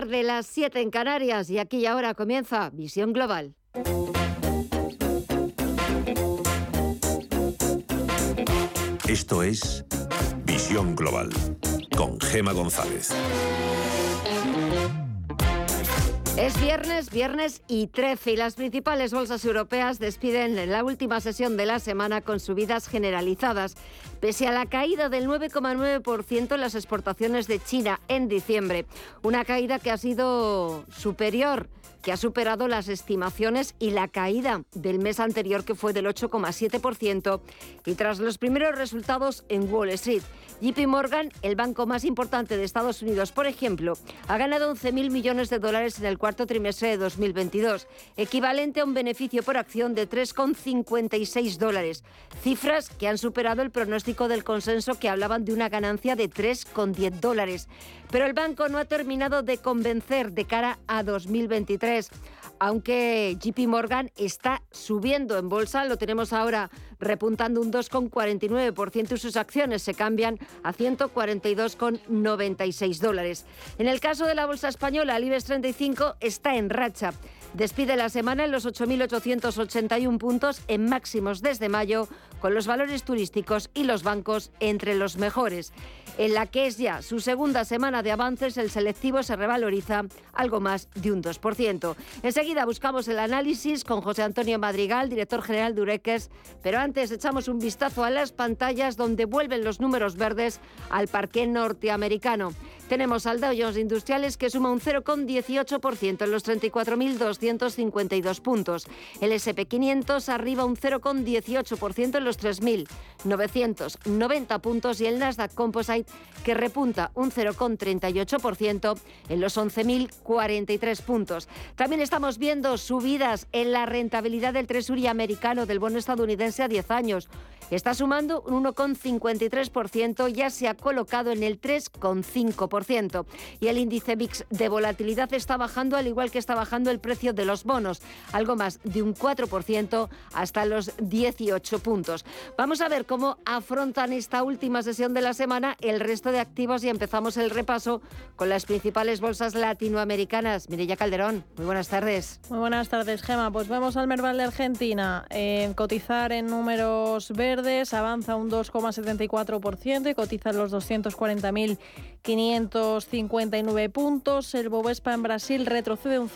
tarde, las 7 en Canarias y aquí y ahora comienza Visión Global. Esto es Visión Global con Gema González. Es viernes, viernes y 13 y las principales bolsas europeas despiden la última sesión de la semana con subidas generalizadas, pese a la caída del 9,9% en las exportaciones de China en diciembre, una caída que ha sido superior que ha superado las estimaciones y la caída del mes anterior que fue del 8,7% y tras los primeros resultados en Wall Street. JP Morgan, el banco más importante de Estados Unidos, por ejemplo, ha ganado 11.000 millones de dólares en el cuarto trimestre de 2022, equivalente a un beneficio por acción de 3,56 dólares, cifras que han superado el pronóstico del consenso que hablaban de una ganancia de 3,10 dólares. Pero el banco no ha terminado de convencer de cara a 2023 aunque JP Morgan está subiendo en bolsa, lo tenemos ahora repuntando un 2,49% y sus acciones se cambian a 142,96 dólares. En el caso de la bolsa española, el IBEX 35 está en racha. Despide la semana en los 8.881 puntos en máximos desde mayo, con los valores turísticos y los bancos entre los mejores. En la que es ya su segunda semana de avances, el selectivo se revaloriza algo más de un 2%. Enseguida buscamos el análisis con José Antonio Madrigal, director general de Ureques, pero antes echamos un vistazo a las pantallas donde vuelven los números verdes al parque norteamericano. Tenemos al Dow Jones Industriales que suma un 0,18% en los 34.252 puntos. El SP500 arriba un 0,18% en los 3.990 puntos y el Nasdaq Composite que repunta un 0,38% en los 11.043 puntos. También estamos viendo subidas en la rentabilidad del Treasury americano del bono estadounidense a 10 años. Está sumando un 1,53%, ya se ha colocado en el 3,5%. Y el índice VIX de volatilidad está bajando, al igual que está bajando el precio de los bonos, algo más de un 4% hasta los 18 puntos. Vamos a ver cómo afrontan esta última sesión de la semana el resto de activos y empezamos el repaso con las principales bolsas latinoamericanas. Mireya Calderón, muy buenas tardes. Muy buenas tardes, Gema. Pues vemos al Merval de Argentina en cotizar en números verdes avanza un 2,74% y cotiza los 240.559 puntos. El Bovespa en Brasil retrocede un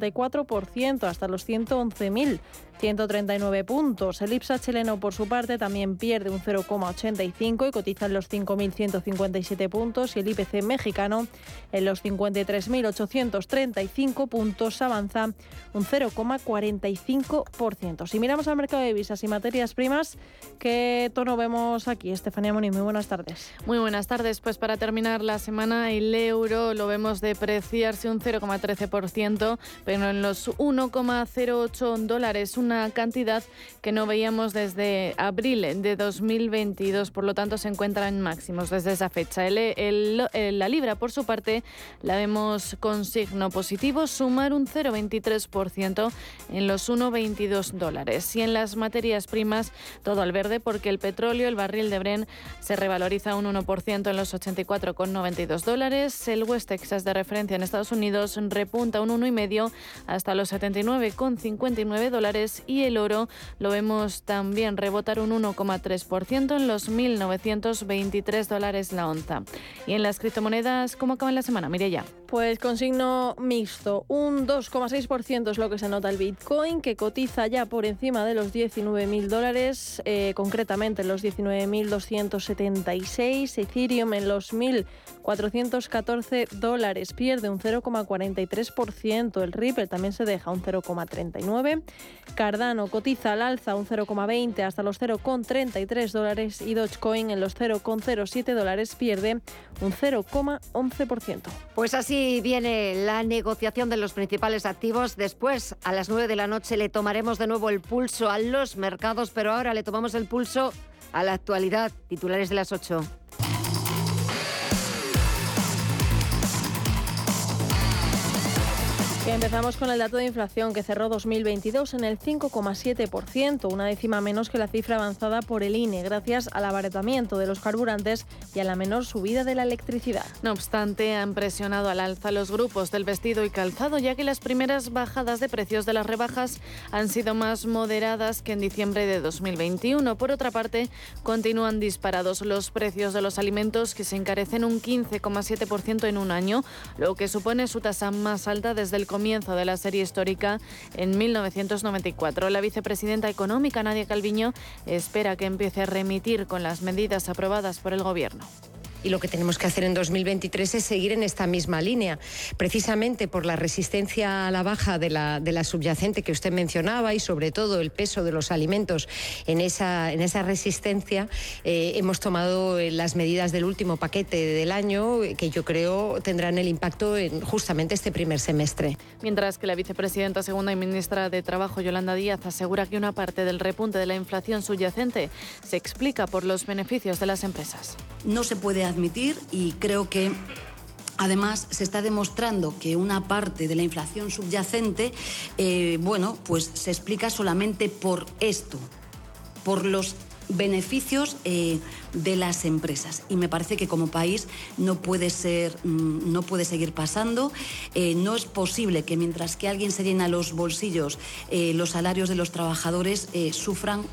0,64% hasta los 111.000. 139 puntos. El IPSA chileno, por su parte, también pierde un 0,85 y cotiza en los 5.157 puntos. Y el IPC mexicano, en los 53.835 puntos, avanza un 0,45%. Si miramos al mercado de divisas y materias primas, ¿qué tono vemos aquí? Estefanía Moni, muy buenas tardes. Muy buenas tardes. Pues para terminar la semana, el euro lo vemos depreciarse un 0,13%, pero en los 1,08 dólares, un una cantidad que no veíamos desde abril de 2022, por lo tanto se encuentra en máximos desde esa fecha. la libra, por su parte, la vemos con signo positivo, sumar un 0,23% en los 1,22 dólares. Y en las materias primas, todo al verde, porque el petróleo, el barril de Bren, se revaloriza un 1% en los 84,92 dólares. El West Texas de referencia en Estados Unidos repunta un 1,5 hasta los 79,59 dólares y el oro lo vemos también rebotar un 1,3% en los 1.923 dólares la onza. Y en las criptomonedas, ¿cómo acaban la semana? Mire ya. Pues con signo mixto, un 2,6% es lo que se nota el Bitcoin, que cotiza ya por encima de los 19.000 dólares, eh, concretamente en los 19.276, Ethereum en los 1.414 dólares, pierde un 0,43%, el Ripple también se deja un 0,39%, Cardano cotiza al alza un 0,20 hasta los 0,33 dólares y Dogecoin en los 0,07 dólares pierde un 0,11%. Pues así viene la negociación de los principales activos. Después, a las 9 de la noche, le tomaremos de nuevo el pulso a los mercados, pero ahora le tomamos el pulso a la actualidad. Titulares de las 8. Empezamos con el dato de inflación que cerró 2022 en el 5,7%, una décima menos que la cifra avanzada por el INE, gracias al abaratamiento de los carburantes y a la menor subida de la electricidad. No obstante, han presionado al alza los grupos del vestido y calzado, ya que las primeras bajadas de precios de las rebajas han sido más moderadas que en diciembre de 2021. Por otra parte, continúan disparados los precios de los alimentos, que se encarecen un 15,7% en un año, lo que supone su tasa más alta desde el comienzo de la serie histórica en 1994. La vicepresidenta económica Nadia Calviño espera que empiece a remitir con las medidas aprobadas por el Gobierno. Y lo que tenemos que hacer en 2023 es seguir en esta misma línea, precisamente por la resistencia a la baja de la, de la subyacente que usted mencionaba y sobre todo el peso de los alimentos en esa, en esa resistencia. Eh, hemos tomado las medidas del último paquete del año que yo creo tendrán el impacto en justamente este primer semestre. Mientras que la vicepresidenta segunda y ministra de Trabajo, Yolanda Díaz, asegura que una parte del repunte de la inflación subyacente se explica por los beneficios de las empresas. No se puede admitir y creo que Además, se está demostrando que una parte de la inflación subyacente, eh, bueno, pues se explica solamente por esto, por los beneficios eh, de las empresas. Y me parece que como país no puede ser, mm, no puede seguir pasando. Eh, no es posible que mientras que alguien se llena los bolsillos, los salarios de los trabajadores sufran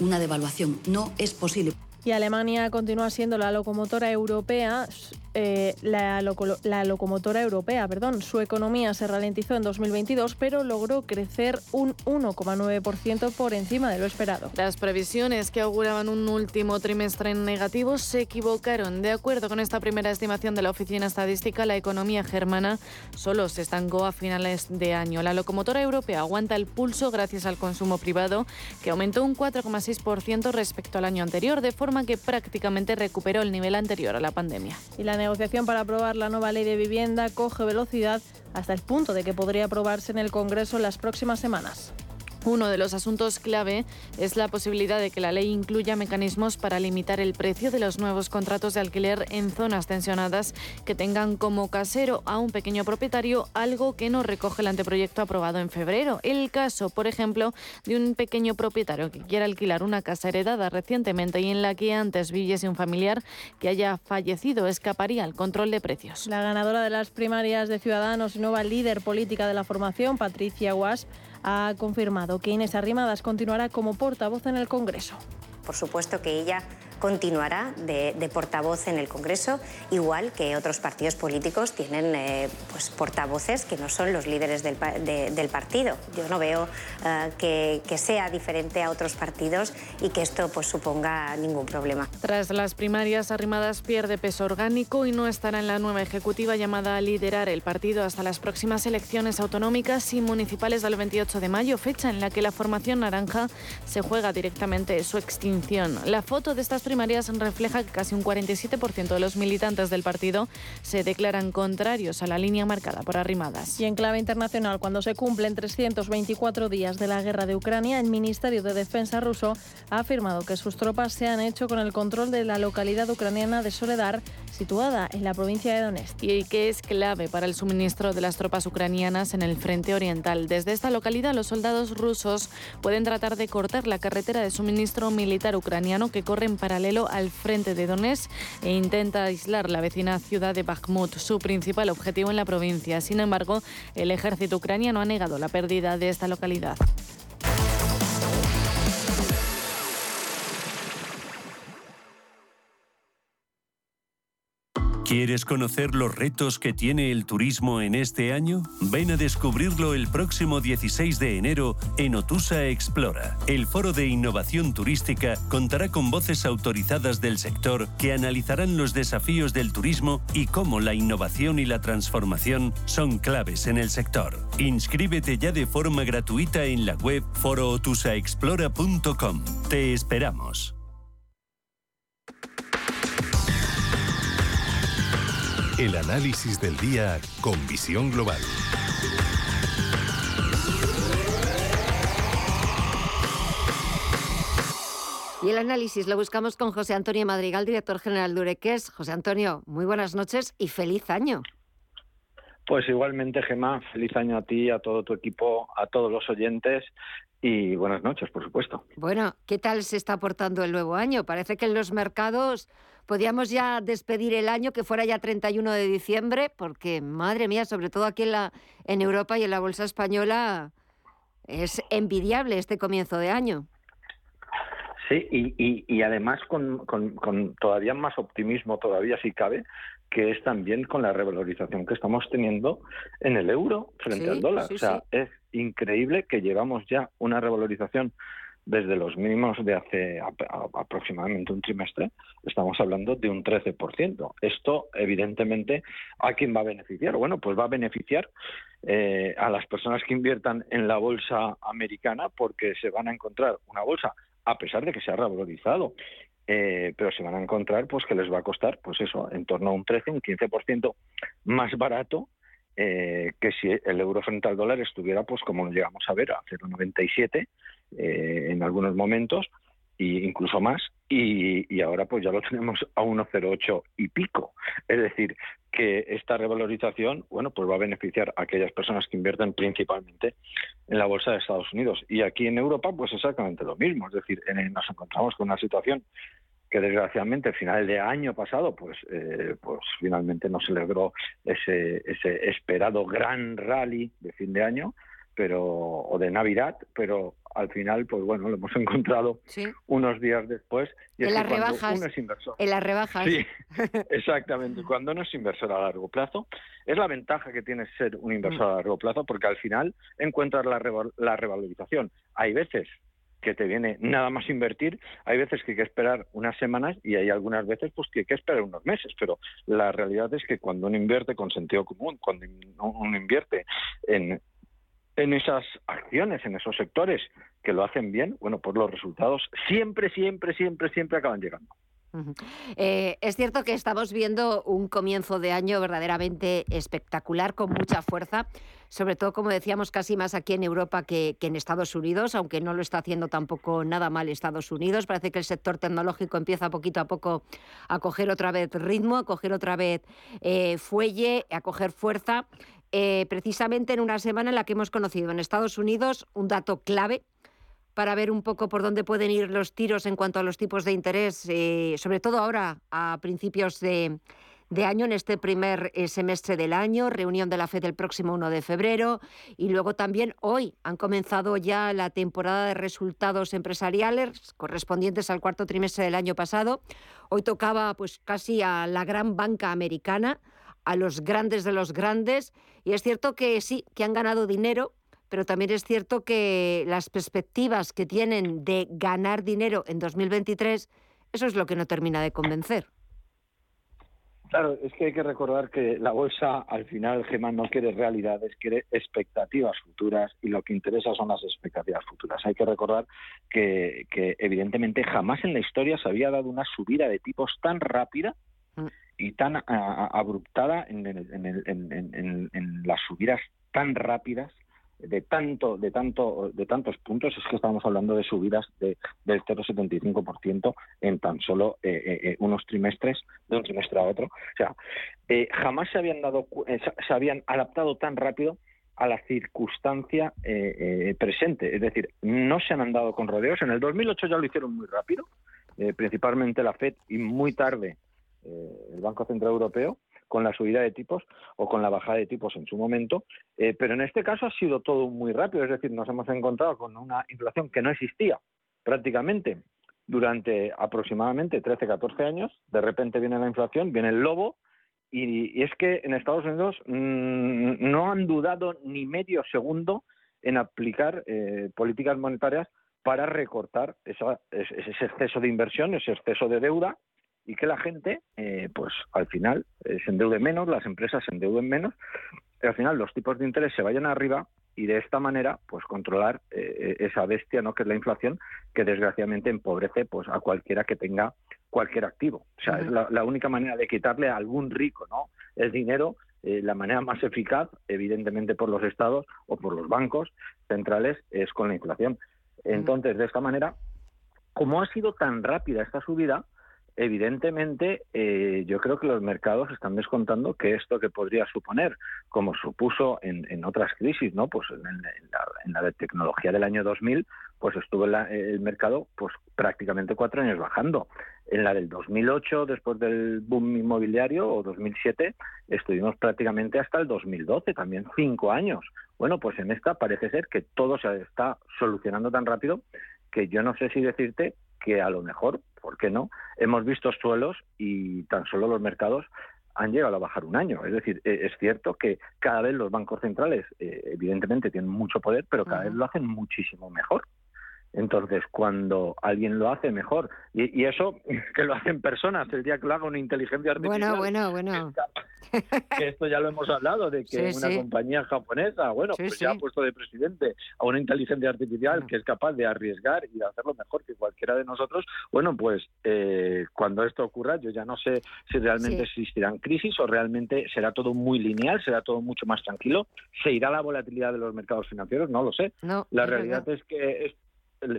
una devaluación. No es posible. Y Alemania continúa siendo la locomotora europea eh, la, locomotora europea. Perdón. Su economía se ralentizó en 2022, pero logró crecer un 1,9% por encima de lo esperado. Las previsiones que auguraban un último trimestre en negativo se equivocaron. De acuerdo con esta primera estimación de la Oficina Estadística, la economía germana solo se estancó a finales de año. La locomotora europea aguanta el pulso gracias al consumo privado, que aumentó un 4,6% respecto al año anterior, de forma que prácticamente recuperó el nivel anterior a la pandemia. Y la negociación para aprobar la nueva ley de vivienda coge velocidad hasta el punto de que podría aprobarse en el Congreso en las próximas semanas. Uno de los asuntos clave es la posibilidad de que la ley incluya mecanismos para limitar el precio de los nuevos contratos de alquiler en zonas tensionadas que tengan como casero a un pequeño propietario, algo que no recoge el anteproyecto aprobado en febrero. El caso, por ejemplo, de un pequeño propietario que quiera alquilar una casa heredada recientemente y en la que antes viviese un familiar que haya fallecido, escaparía al control de precios. La ganadora de las primarias de Ciudadanos y nueva líder política de la formación, Patricia Guas, ha confirmado que Inés Arrimadas continuará como portavoz en el Congreso. Por supuesto que ella continuará de, portavoz en el Congreso, igual que otros partidos políticos tienen eh, pues, portavoces que no son los líderes del, partido. Yo no veo eh, que, sea diferente a otros partidos y que esto pues, suponga ningún problema. Tras las primarias, Arrimadas pierde peso orgánico y no estará en la nueva ejecutiva llamada a liderar el partido hasta las próximas elecciones autonómicas y municipales del 28 de mayo, fecha en la que la formación naranja se juega directamente su extinción. La foto de estas primarias refleja que casi un 47% de los militantes del partido se declaran contrarios a la línea marcada por Arrimadas. Y en clave internacional, cuando se cumplen 324 días de la guerra de Ucrania, el Ministerio de Defensa ruso ha afirmado que sus tropas se han hecho con el control de la localidad ucraniana de Soledar, situada en la provincia de Donetsk. Y que es clave para el suministro de las tropas ucranianas en el frente oriental. Desde esta localidad, los soldados rusos pueden tratar de cortar la carretera de suministro militar ucraniano que corre en al frente de Donetsk e intenta aislar la vecina ciudad de Bakhmut, su principal objetivo en la provincia. Sin embargo, el ejército ucraniano ha negado la pérdida de esta localidad. ¿Quieres conocer los retos que tiene el turismo en este año? Ven a descubrirlo el próximo 16 de enero en Otusa Explora. El foro de innovación turística contará con voces autorizadas del sector que analizarán los desafíos del turismo y cómo la innovación y la transformación son claves en el sector. Inscríbete ya de forma gratuita en la web forootusaexplora.com. Te esperamos. El análisis del día con visión global. Y el análisis lo buscamos con José Antonio Madrigal, director general de Ureques. José Antonio, muy buenas noches y feliz año. Pues igualmente, Gemma, feliz año a ti, a todo tu equipo, a todos los oyentes y buenas noches, por supuesto. Bueno, ¿qué tal se está portando el nuevo año? Parece que en los mercados podíamos ya despedir el año, que fuera ya 31 de diciembre, porque, madre mía, sobre todo aquí en, la, en Europa y en la Bolsa Española, es envidiable este comienzo de año. Sí, y, y, además con, con, todavía más optimismo, todavía si cabe, que es también con la revalorización que estamos teniendo en el euro frente al dólar. o sea, es increíble que llevamos ya una revalorización desde los mínimos de hace aproximadamente un trimestre, estamos hablando de un 13%. Esto, evidentemente, ¿a quién va a beneficiar? Bueno, pues va a beneficiar eh, a las personas que inviertan en la bolsa americana porque se van a encontrar una bolsa, a pesar de que se ha revalorizado, eh, pero se van a encontrar pues que les va a costar pues eso en torno a un 13 un 15% más barato eh, que si el euro frente al dólar estuviera pues como llegamos a ver a 0,97 eh, en algunos momentos e incluso más y, ahora pues ya lo tenemos a 1,08 y pico. Es decir que esta revalorización bueno pues va a beneficiar a aquellas personas que invierten principalmente en la bolsa de Estados Unidos. Y aquí en Europa pues exactamente lo mismo. Es decir nos encontramos con una situación que desgraciadamente al final de año pasado pues eh, pues finalmente no se logró ese ese esperado gran rally de fin de año pero o de navidad pero al final pues bueno lo hemos encontrado unos días después y en las rebajas uno es inversor en las rebajas. Sí exactamente cuando uno es inversor a largo plazo es la ventaja que tiene ser un inversor a largo plazo porque al final encuentras la, la revalorización. Hay veces que te viene nada más invertir, hay veces que hay que esperar unas semanas y hay algunas veces pues que hay que esperar unos meses, pero la realidad es que cuando uno invierte con sentido común, cuando uno invierte en, en esas acciones, en esos sectores que lo hacen bien, bueno, pues los resultados siempre, siempre, siempre, siempre acaban llegando. Eh, es cierto que estamos viendo un comienzo de año verdaderamente espectacular, con mucha fuerza, sobre todo, como decíamos, casi más aquí en Europa que, en Estados Unidos, aunque no lo está haciendo tampoco nada mal Estados Unidos. Parece que el sector tecnológico empieza poquito a poco a coger otra vez ritmo, a coger otra vez eh, fuelle, a coger fuerza. Eh, precisamente en una semana en la que hemos conocido en Estados Unidos un dato clave para ver un poco por dónde pueden ir los tiros en cuanto a los tipos de interés, eh, sobre todo ahora a principios de, año, en este primer eh, semestre del año, reunión de la FED el próximo 1 de febrero y luego también hoy han comenzado ya la temporada de resultados empresariales correspondientes al cuarto trimestre del año pasado. Hoy tocaba pues casi a la gran banca americana, a los grandes de los grandes y es cierto que sí, que han ganado dinero pero también es cierto que las perspectivas que tienen de ganar dinero en 2023, eso es lo que no termina de convencer. Claro, es que hay que recordar que la bolsa al final, Gemma, no quiere realidades, quiere expectativas futuras y lo que interesa son las expectativas futuras. Hay que recordar que, evidentemente jamás en la historia se había dado una subida de tipos tan rápida mm. y tan abruptada en, en, las subidas tan rápidas de tanto de tanto de tantos puntos es que estamos hablando de subidas de, del 0,75% en tan solo eh, eh, eh, unos trimestres de un trimestre a otro. O sea jamás se habían dado se habían adaptado tan rápido a la circunstancia presente. Es decir no se han andado con rodeos. En el 2008 ya lo hicieron muy rápido principalmente la Fed y muy tarde el Banco Central Europeo con la subida de tipos o con la bajada de tipos en su momento, eh, pero en este caso ha sido todo muy rápido, es decir, nos hemos encontrado con una inflación que no existía prácticamente durante aproximadamente 13, 14 años, de repente viene la inflación, viene el lobo, y, es que en Estados Unidos mm, no han dudado ni medio segundo en aplicar eh, políticas monetarias para recortar ese exceso de inversión, ese exceso de deuda, y que la gente, eh, pues al final, eh, se endeude menos, las empresas se endeuden menos, y al final los tipos de interés se vayan arriba y de esta manera, pues controlar eh, esa bestia, ¿no? Que es la inflación, que desgraciadamente empobrece, pues a cualquiera que tenga cualquier activo. O sea, es la, única manera de quitarle a algún rico, ¿no? El dinero, la manera más eficaz, evidentemente por los estados o por los bancos centrales, es con la inflación. Entonces, de esta manera, como ha sido tan rápida esta subida, evidentemente eh, yo creo que los mercados están descontando que esto que podría suponer, como supuso en, otras crisis, ¿no? Pues en, la, de tecnología del año 2000, pues estuvo el mercado pues prácticamente cuatro años bajando. En la del 2008, después del boom inmobiliario, o 2007, estuvimos prácticamente hasta el 2012, también cinco años. Bueno, pues en esta parece ser que todo se está solucionando tan rápido que yo no sé si decirte que a lo mejor, ¿por qué no? Hemos visto suelos y tan solo los mercados han llegado a bajar un año. Es decir, e, es cierto que cada vez los bancos centrales, eh, evidentemente, tienen mucho poder, pero cada vez lo hacen muchísimo mejor. Entonces, cuando alguien lo hace mejor, y, eso que lo hacen personas, el día que lo haga una inteligencia artificial. Bueno, bueno, bueno. Que, esto ya lo hemos hablado, de que una compañía japonesa, bueno, pues ya ha puesto de presidente a una inteligencia artificial que es capaz de arriesgar y de hacerlo mejor que cualquiera de nosotros. Bueno, pues eh, cuando esto ocurra, yo ya no sé si realmente existirán crisis o realmente será todo muy lineal, será todo mucho más tranquilo. ¿Se irá la volatilidad de los mercados financieros? No lo sé. No, la realidad es que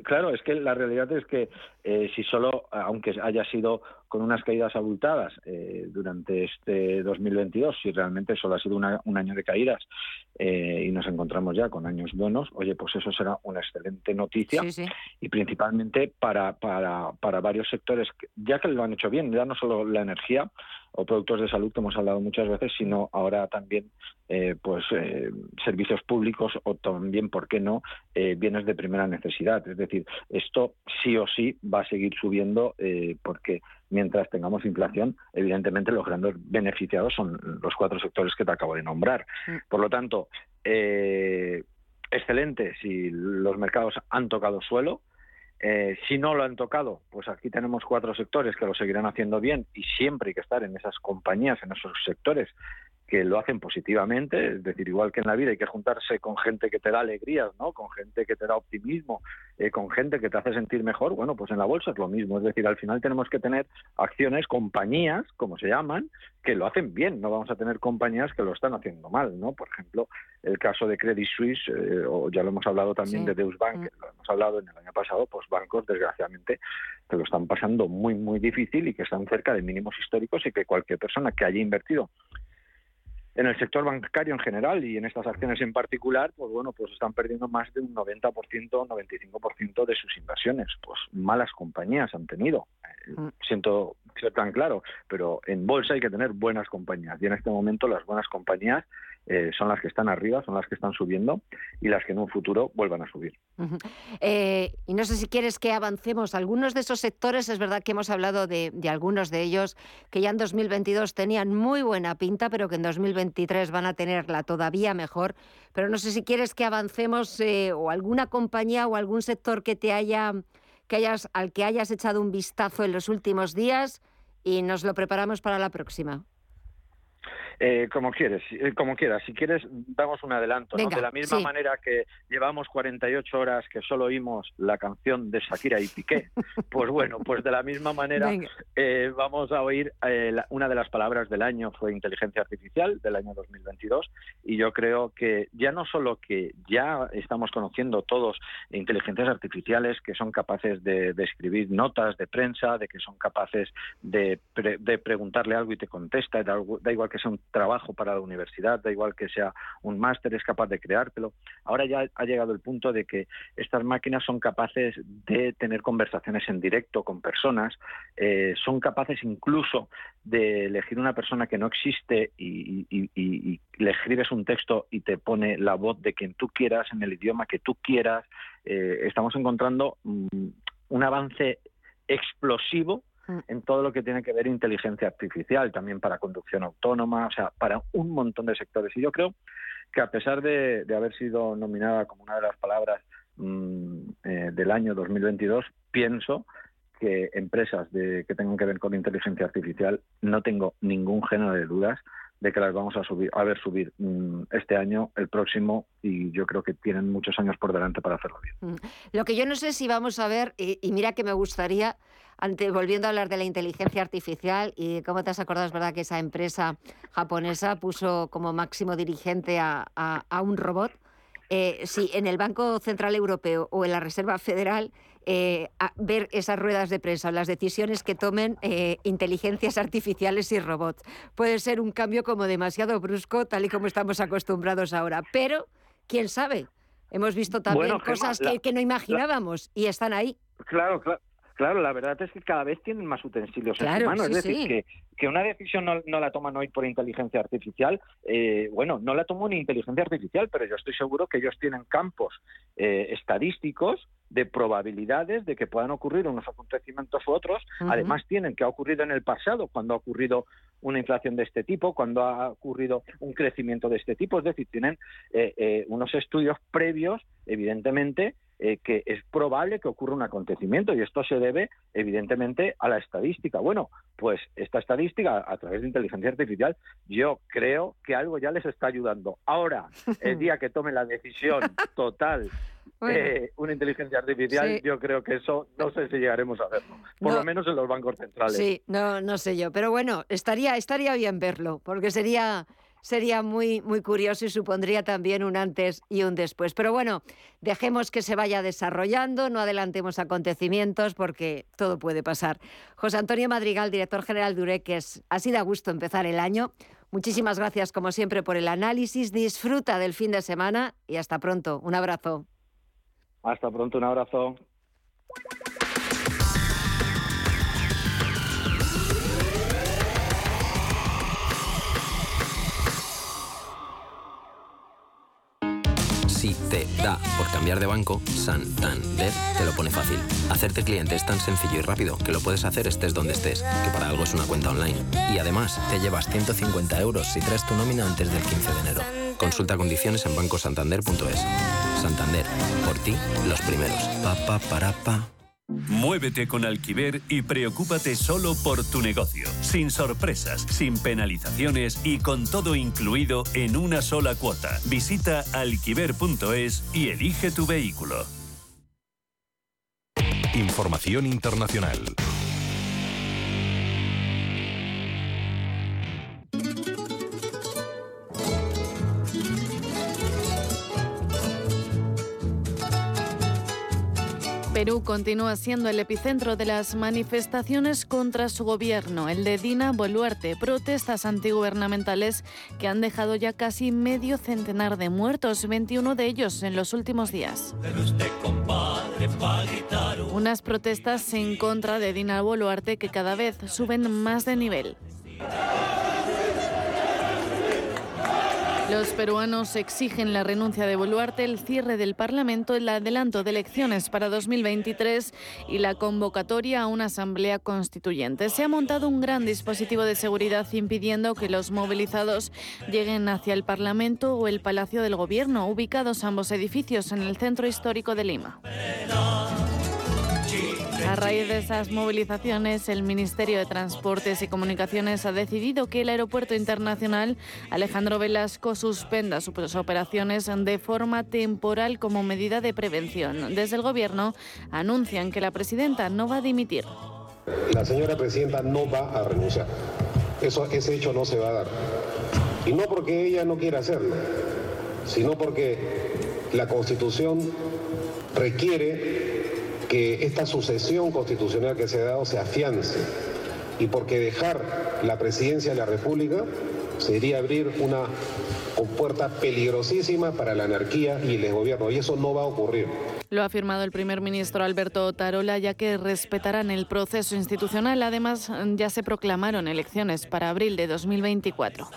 Claro, es que la realidad es que eh, si solo, aunque haya sido con unas caídas abultadas eh, durante este 2022, si realmente solo ha sido un año de caídas eh, y nos encontramos ya con años buenos, oye, pues eso será una excelente noticia y principalmente para, para, para varios sectores, ya que lo han hecho bien, ya no solo la energía o productos de salud que hemos hablado muchas veces, sino ahora también eh, pues servicios públicos o también, ¿por qué no?, bienes de primera necesidad. Es decir, esto sí o sí va a seguir subiendo porque mientras tengamos inflación, evidentemente los grandes beneficiados son los cuatro sectores que te acabo de nombrar. Mm. Por lo tanto, eh, excelente si los mercados han tocado suelo. Eh, si no lo han tocado, pues aquí tenemos cuatro sectores que lo seguirán haciendo bien y siempre hay que estar en esas compañías, en esos sectores que lo hacen positivamente, es decir, igual que en la vida hay que juntarse con gente que te da alegrías, ¿no? Con gente que te da optimismo, eh, con gente que te hace sentir mejor, bueno, pues en la bolsa es lo mismo, es decir, al final tenemos que tener acciones, compañías, como se llaman, que lo hacen bien, no vamos a tener compañías que lo están haciendo mal, ¿no? Por ejemplo, el caso de Credit Suisse, eh, o ya lo hemos hablado también de Deus Bank, mm. lo hemos hablado en el año pasado, pues bancos, desgraciadamente, que lo están pasando muy, muy difícil y que están cerca de mínimos históricos y que cualquier persona que haya invertido en el sector bancario en general y en estas acciones en particular, pues bueno, pues están perdiendo más de un 90%, 95% de sus inversiones. Pues malas compañías han tenido. Eh, mm. Siento ser tan claro, pero en bolsa hay que tener buenas compañías y en este momento las buenas compañías eh, son las que están arriba, son las que están subiendo y las que en un futuro vuelvan a subir. Eh, y no sé si quieres que avancemos. Algunos de esos sectores, es verdad que hemos hablado de, algunos de ellos que ya en 2022 tenían muy buena pinta, pero que en 2023 van a tenerla todavía mejor. Pero no sé si quieres que avancemos eh, o alguna compañía o algún sector que te haya, que hayas, al que hayas echado un vistazo en los últimos días y nos lo preparamos para la próxima. Eh, como quieres, eh, como quieras. Si quieres, damos un adelanto. De la misma manera que llevamos 48 horas que solo oímos la canción de Shakira y Piqué, pues bueno, pues de la misma manera eh, vamos a oír una de las palabras del año fue inteligencia artificial del año 2022 y yo creo que ya no solo que ya estamos conociendo todos inteligencias artificiales que son capaces de, escribir notas de prensa, de que son capaces de, de preguntarle algo y te contesta, da, da igual que sea un trabajo para la universidad, da igual que sea un máster, es capaz de creártelo. Ahora ya ha llegado el punto de que estas máquinas son capaces de tener conversaciones en directo con personas, eh, son capaces incluso de elegir una persona que no existe y, le escribes un texto y te pone la voz de quien tú quieras, en el idioma que tú quieras. Eh, estamos encontrando mm, un avance explosivo. En todo lo que tiene que ver inteligencia artificial, también para conducción autónoma, o sea, para un montón de sectores. Y yo creo que a pesar de, haber sido nominada como una de las palabras mm, eh, del año 2022, pienso que empresas de, que tengan que ver con inteligencia artificial no tengo ningún género de dudas de que las vamos a subir a ver subir mm, este año, el próximo y yo creo que tienen muchos años por delante para hacerlo bien. Lo que yo no sé si vamos a ver y mira que me gustaría volviendo a hablar de la inteligencia artificial y cómo te has acordado, es verdad que esa empresa japonesa puso como máximo dirigente a, un robot eh, si en el Banco Central Europeo o en la Reserva Federal eh, ver esas ruedas de prensa, las decisiones que tomen eh, inteligencias artificiales y robots. Puede ser un cambio como demasiado brusco, tal y como estamos acostumbrados ahora, pero quién sabe. Hemos visto también cosas que, no imaginábamos y están ahí. Claro, claro. Claro, la verdad es que cada vez tienen más utensilios en su mano. es decir, que, que, una decisión no, la toman hoy por inteligencia artificial. Eh, bueno, no la tomó ni inteligencia artificial, pero yo estoy seguro que ellos tienen campos eh, estadísticos de probabilidades de que puedan ocurrir unos acontecimientos u otros. Además, tienen que ha ocurrido en el pasado, cuando ha ocurrido una inflación de este tipo, cuando ha ocurrido un crecimiento de este tipo. Es decir, tienen eh, unos estudios previos, evidentemente, eh, que es probable que ocurra un acontecimiento y esto se debe evidentemente a la estadística. Bueno, pues esta estadística a través de inteligencia artificial yo creo que algo ya les está ayudando. Ahora, el día que tome la decisión total eh, una inteligencia artificial, yo creo que eso no sé si llegaremos a verlo, por lo menos en los bancos centrales. Sí, no, no sé yo, pero bueno, estaría, estaría bien verlo, porque sería sería muy, muy curioso y supondría también un antes y un después. Pero bueno, dejemos que se vaya desarrollando, no adelantemos acontecimientos porque todo puede pasar. José Antonio Madrigal, director general de Ureques, ha sido a gusto empezar el año. Muchísimas gracias, como siempre, por el análisis. Disfruta del fin de semana y hasta pronto. Un abrazo. Hasta pronto, un abrazo. Si te da por cambiar de banco, Santander te lo pone fácil. Hacerte cliente es tan sencillo y rápido que lo puedes hacer estés donde estés, que para algo es una cuenta online. Y además, te llevas 150 euros si traes tu nómina antes del 15 de enero. Consulta condiciones en bancosantander.es. Santander, por ti, los primeros. Pa, pa, para, pa. Muévete con Alquiver y preocúpate solo por tu negocio, sin sorpresas, sin penalizaciones y con todo incluido en una sola cuota. Visita alquiver.es y elige tu vehículo. Información internacional. Perú continúa siendo el epicentro de las manifestaciones contra su gobierno, el de Dina Boluarte, protestas antigubernamentales que han dejado ya casi medio centenar de muertos, 21 de ellos en los últimos días. Unas protestas en contra de Dina Boluarte que cada vez suben más de nivel. Los peruanos exigen la renuncia de Boluarte, el cierre del Parlamento, el adelanto de elecciones para 2023 y la convocatoria a una asamblea constituyente. Se ha montado un gran dispositivo de seguridad impidiendo que los movilizados lleguen hacia el Parlamento o el Palacio del Gobierno, ubicados ambos edificios en el centro histórico de Lima. A raíz de esas movilizaciones, el Ministerio de Transportes y Comunicaciones ha decidido que el Aeropuerto Internacional Alejandro Velasco suspenda sus operaciones de forma temporal como medida de prevención. Desde el Gobierno anuncian que la presidenta no va a dimitir. La señora presidenta no va a renunciar. Eso, ese hecho no se va a dar. Y no porque ella no quiera hacerlo, sino porque la Constitución requiere que esta sucesión constitucional que se ha dado se afiance y porque dejar la presidencia de la República sería abrir una puerta peligrosísima para la anarquía y el desgobierno, y eso no va a ocurrir. Lo ha afirmado el primer ministro Alberto Tarola, ya que respetarán el proceso institucional. Además, ya se proclamaron elecciones para abril de 2024.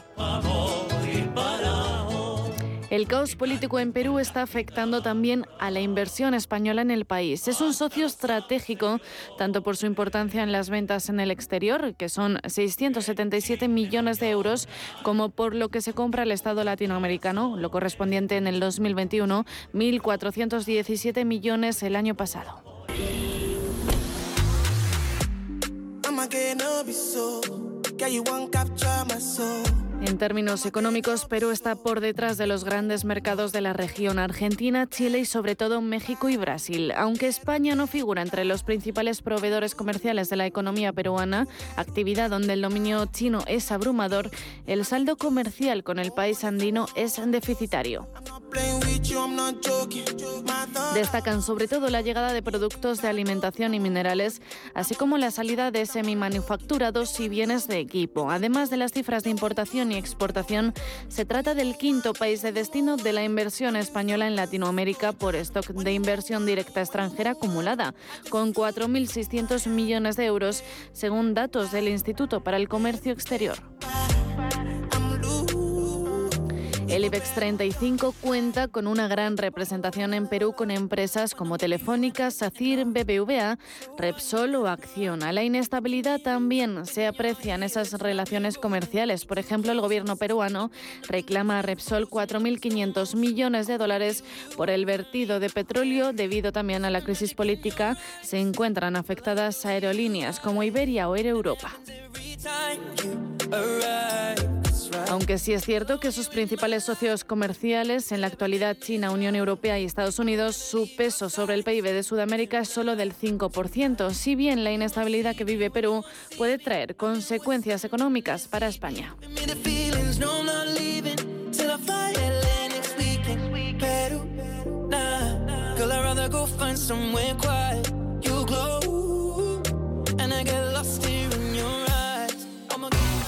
El caos político en Perú está afectando también a la inversión española en el país. Es un socio estratégico tanto por su importancia en las ventas en el exterior, que son 677 millones de euros, como por lo que se compra al Estado latinoamericano, lo correspondiente en el 2021, 1.417 millones el año pasado. En términos económicos, Perú está por detrás de los grandes mercados de la región Argentina, Chile y sobre todo México y Brasil. Aunque España no figura entre los principales proveedores comerciales de la economía peruana, actividad donde el dominio chino es abrumador, el saldo comercial con el país andino es deficitario. Destacan sobre todo la llegada de productos de alimentación y minerales, así como la salida de semimanufacturados y bienes de equipo. Además de las cifras de importación y exportación, se trata del quinto país de destino de la inversión española en Latinoamérica por stock de inversión directa extranjera acumulada, con 4.600 millones de euros, según datos del Instituto para el Comercio Exterior. El IBEX 35 cuenta con una gran representación en Perú con empresas como Telefónica, SACIR, BBVA, Repsol o Acciona. La inestabilidad también se aprecia en esas relaciones comerciales. Por ejemplo, el gobierno peruano reclama a Repsol 4.500 millones de dólares por el vertido de petróleo debido también a la crisis política. Se encuentran afectadas aerolíneas como Iberia o Air Europa. Aunque sí es cierto que sus principales socios comerciales, en la actualidad China, Unión Europea y Estados Unidos, su peso sobre el PIB de Sudamérica es solo del 5%, si bien la inestabilidad que vive Perú puede traer consecuencias económicas para España.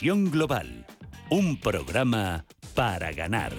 Global, un programa para ganar.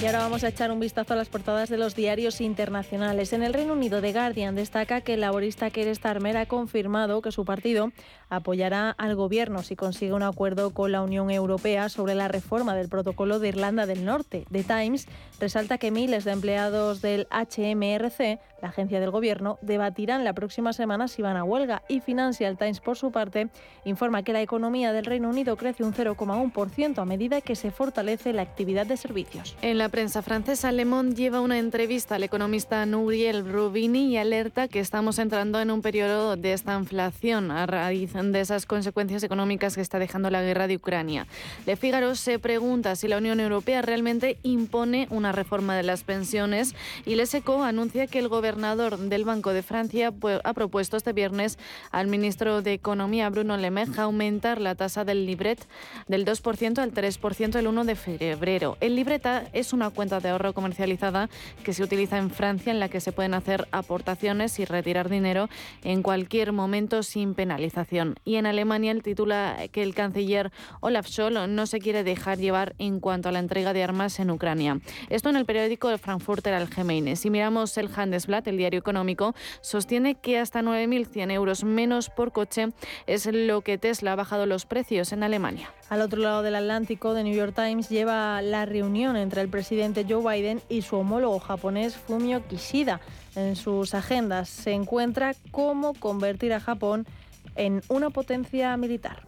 Y ahora vamos a echar un vistazo a las portadas de los diarios internacionales. En el Reino Unido, The Guardian destaca que el laborista Keir Starmer ha confirmado que su partido apoyará al gobierno si consigue un acuerdo con la Unión Europea sobre la reforma del protocolo de Irlanda del Norte. The Times resalta que miles de empleados del HMRC, la agencia del gobierno, debatirán la próxima semana si van a huelga y Financial Times, por su parte, informa que la economía del Reino Unido crece un 0,1% a medida que se fortalece la actividad de servicios. En la prensa francesa, Le Monde lleva una entrevista al economista Nouriel Rubini y alerta que estamos entrando en un periodo de esta inflación a raíz de esas consecuencias económicas que está dejando la guerra de Ucrania. Le Figaro se pregunta si la Unión Europea realmente impone una reforma de las pensiones y Le Seco anuncia que el gobernador del Banco de Francia ha propuesto este viernes al ministro de Economía Bruno Lemeja aumentar la tasa del libret del 2% al 3% el 1 de febrero. El libreta es una cuenta de ahorro comercializada que se utiliza en Francia en la que se pueden hacer aportaciones y retirar dinero en cualquier momento sin penalización. Y en Alemania el titula que el canciller Olaf Scholz no se quiere dejar llevar en cuanto a la entrega de armas en Ucrania. Esto en el periódico Frankfurter Allgemeine. Si miramos el Handelsblatt, el diario económico, sostiene que hasta 9.100 euros menos por coche es lo que Tesla ha bajado los precios en Alemania. Al otro lado del Atlántico, The New York Times lleva la reunión entre el presidente Joe Biden y su homólogo japonés Fumio Kishida. En sus agendas se encuentra cómo convertir a Japón en una potencia militar.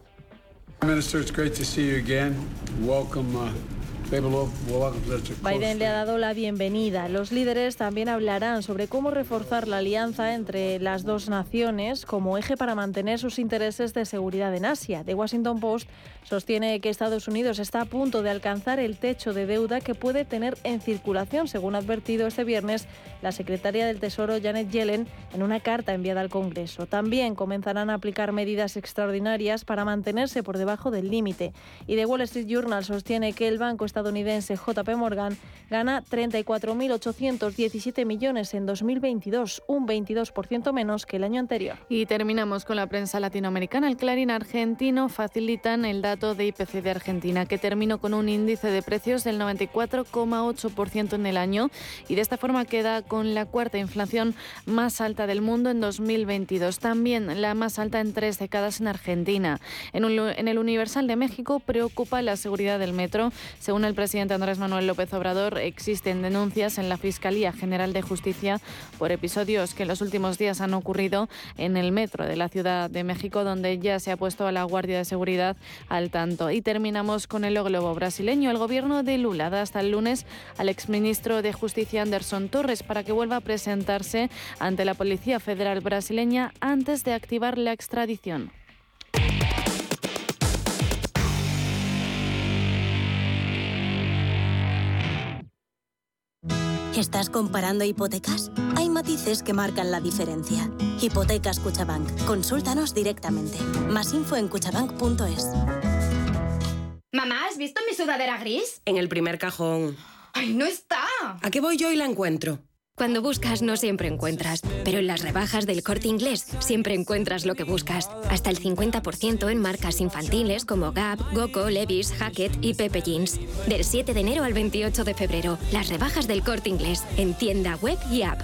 Minister, it's great to see you again. Welcome. Uh... Biden le ha dado la bienvenida. Los líderes también hablarán sobre cómo reforzar la alianza entre las dos naciones como eje para mantener sus intereses de seguridad en Asia. The Washington Post sostiene que Estados Unidos está a punto de alcanzar el techo de deuda que puede tener en circulación, según ha advertido este viernes la secretaria del Tesoro Janet Yellen en una carta enviada al Congreso. También comenzarán a aplicar medidas extraordinarias para mantenerse por debajo del límite. Y The Wall Street Journal sostiene que el banco está estadounidense JP Morgan gana 34.817 millones en 2022, un 22% menos que el año anterior. Y terminamos con la prensa latinoamericana. El Clarín argentino facilitan el dato de IPC de Argentina, que terminó con un índice de precios del 94,8% en el año y de esta forma queda con la cuarta inflación más alta del mundo en 2022. También la más alta en tres décadas en Argentina. En, en el Universal de México preocupa la seguridad del metro. Según el el presidente Andrés Manuel López Obrador, existen denuncias en la Fiscalía General de Justicia por episodios que en los últimos días han ocurrido en el metro de la Ciudad de México, donde ya se ha puesto a la Guardia de Seguridad al tanto. Y terminamos con el globo brasileño. El gobierno de Lula da hasta el lunes al exministro de Justicia Anderson Torres para que vuelva a presentarse ante la Policía Federal brasileña antes de activar la extradición. ¿Estás comparando hipotecas? Hay matices que marcan la diferencia. Hipotecas Cuchabank. Consúltanos directamente. Más info en cuchabank.es. Mamá, ¿has visto mi sudadera gris? En el primer cajón. ¡Ay, no está! ¿A qué voy yo y la encuentro? Cuando buscas no siempre encuentras, pero en las rebajas del corte inglés siempre encuentras lo que buscas. Hasta el 50% en marcas infantiles como Gap, Goco, Levis, Hackett y Pepe Jeans. Del 7 de enero al 28 de febrero, las rebajas del corte inglés en tienda web y app.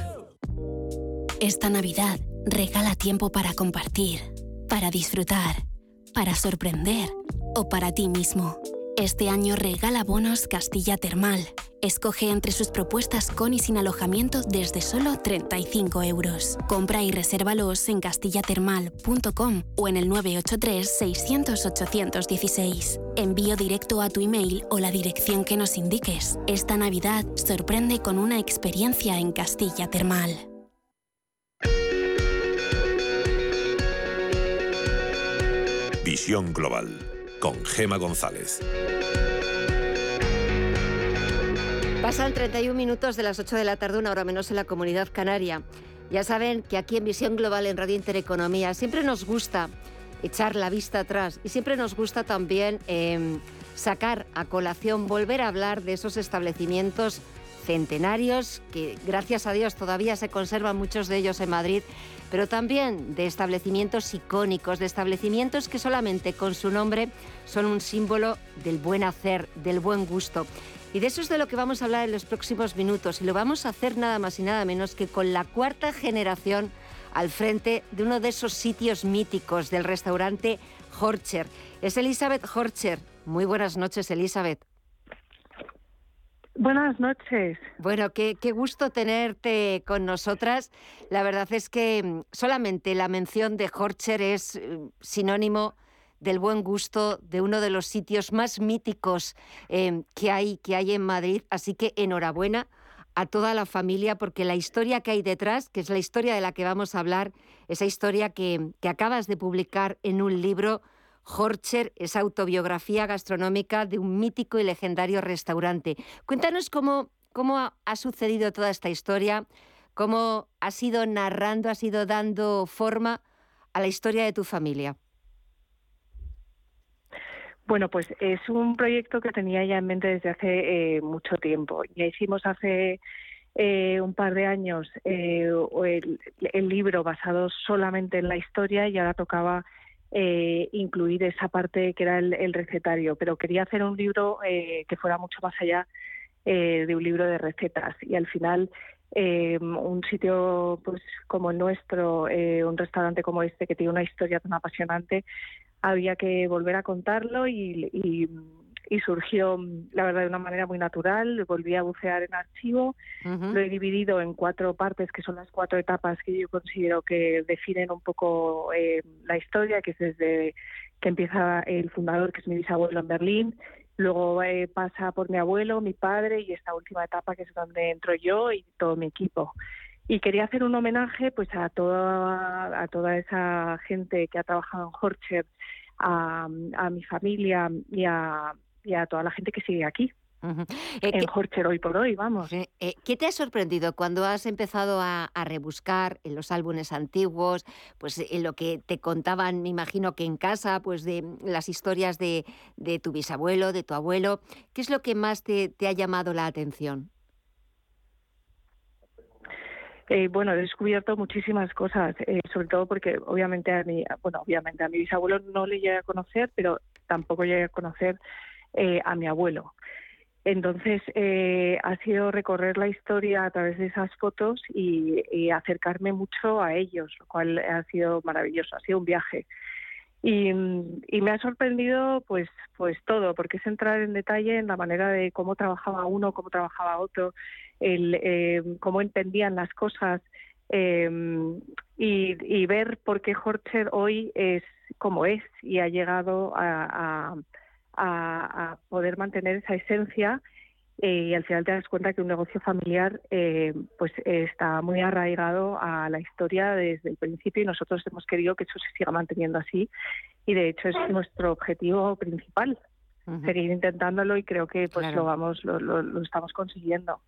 Esta Navidad regala tiempo para compartir, para disfrutar, para sorprender o para ti mismo. Este año regala bonos Castilla Termal. Escoge entre sus propuestas con y sin alojamiento desde solo 35 euros. Compra y resérvalos en castillatermal.com o en el 983-600-816. Envío directo a tu email o la dirección que nos indiques. Esta Navidad sorprende con una experiencia en Castilla Termal. Visión Global con Gema González. Pasan 31 minutos de las 8 de la tarde, una hora menos en la comunidad canaria. Ya saben que aquí en Visión Global en Radio Intereconomía siempre nos gusta echar la vista atrás y siempre nos gusta también em, sacar a colación, volver a hablar de esos establecimientos centenarios que gracias a Dios todavía se conservan muchos de ellos en Madrid pero también de establecimientos icónicos, de establecimientos que solamente con su nombre son un símbolo del buen hacer, del buen gusto. Y de eso es de lo que vamos a hablar en los próximos minutos. Y lo vamos a hacer nada más y nada menos que con la cuarta generación al frente de uno de esos sitios míticos del restaurante Horcher. Es Elizabeth Horcher. Muy buenas noches, Elizabeth. Buenas noches. Bueno, qué, gusto tenerte con nosotras. La verdad es que mm, solamente la mención de Horcher es eh, sinónimo del buen gusto de uno de los sitios más míticos em, que, hay, que hay en Madrid. Así que enhorabuena a toda la familia porque la historia que hay detrás, que es la historia de la que vamos a hablar, esa historia que, que acabas de publicar en un libro, Horcher, esa autobiografía gastronómica de un mítico y legendario restaurante. Cuéntanos cómo, cómo ha, sucedido toda esta historia, cómo ha sido narrando, ha sido dando forma a la historia de tu familia. Bueno, pues es un proyecto que tenía ya en mente desde hace eh, mucho tiempo. Ya hicimos hace eh, un par de años eh, el, libro basado solamente en la historia y ahora tocaba eh, incluir esa parte que era el, recetario, pero quería hacer un libro eh, que fuera mucho más allá eh, de un libro de recetas. Y al final un sitio pues como el nuestro, un restaurante como este que tiene una historia tan apasionante, había que volver a contarlo y surgió, la verdad, de una manera muy natural. Volví a bucear en archivo. Lo he dividido en cuatro partes, que son las cuatro etapas que yo considero que definen un poco eh, la historia, que es desde que empieza el fundador, que es mi bisabuelo en Berlín. Luego eh, pasa por mi abuelo, mi padre y esta última etapa que es donde entro yo y todo mi equipo. Y quería hacer un homenaje pues a toda, a toda esa gente que ha trabajado en Horcher, a, a mi familia y a, y a toda la gente que sigue aquí. Eh, en Horcher hoy por hoy, vamos. Eh, ¿Qué te ha sorprendido cuando has empezado a, rebuscar en los álbumes antiguos, pues en lo que te contaban, me imagino que en casa, pues de las historias de, de tu bisabuelo, de tu abuelo? ¿Qué es lo que más te, te ha llamado la atención? Eh, bueno, he descubierto muchísimas cosas, eh, sobre todo porque obviamente a mi, bueno, obviamente a mi bisabuelo no le llegué a conocer, pero tampoco llegué a conocer eh, a mi abuelo. Entonces eh, ha sido recorrer la historia a través de esas fotos y, acercarme mucho a ellos, lo cual ha sido maravilloso, ha sido un viaje. Y, me ha sorprendido pues pues todo porque es entrar en detalle en la manera de cómo trabajaba uno cómo trabajaba otro el eh, cómo entendían las cosas eh, y, ver por qué Horcher hoy es como es y ha llegado a, a poder mantener esa esencia eh, y al final te das cuenta que un negocio familiar eh, pues está muy arraigado a la historia desde el principio y nosotros hemos querido que eso se siga manteniendo así y de hecho es nuestro objetivo principal seguir intentándolo y creo que pues lo vamos lo, lo, estamos consiguiendo.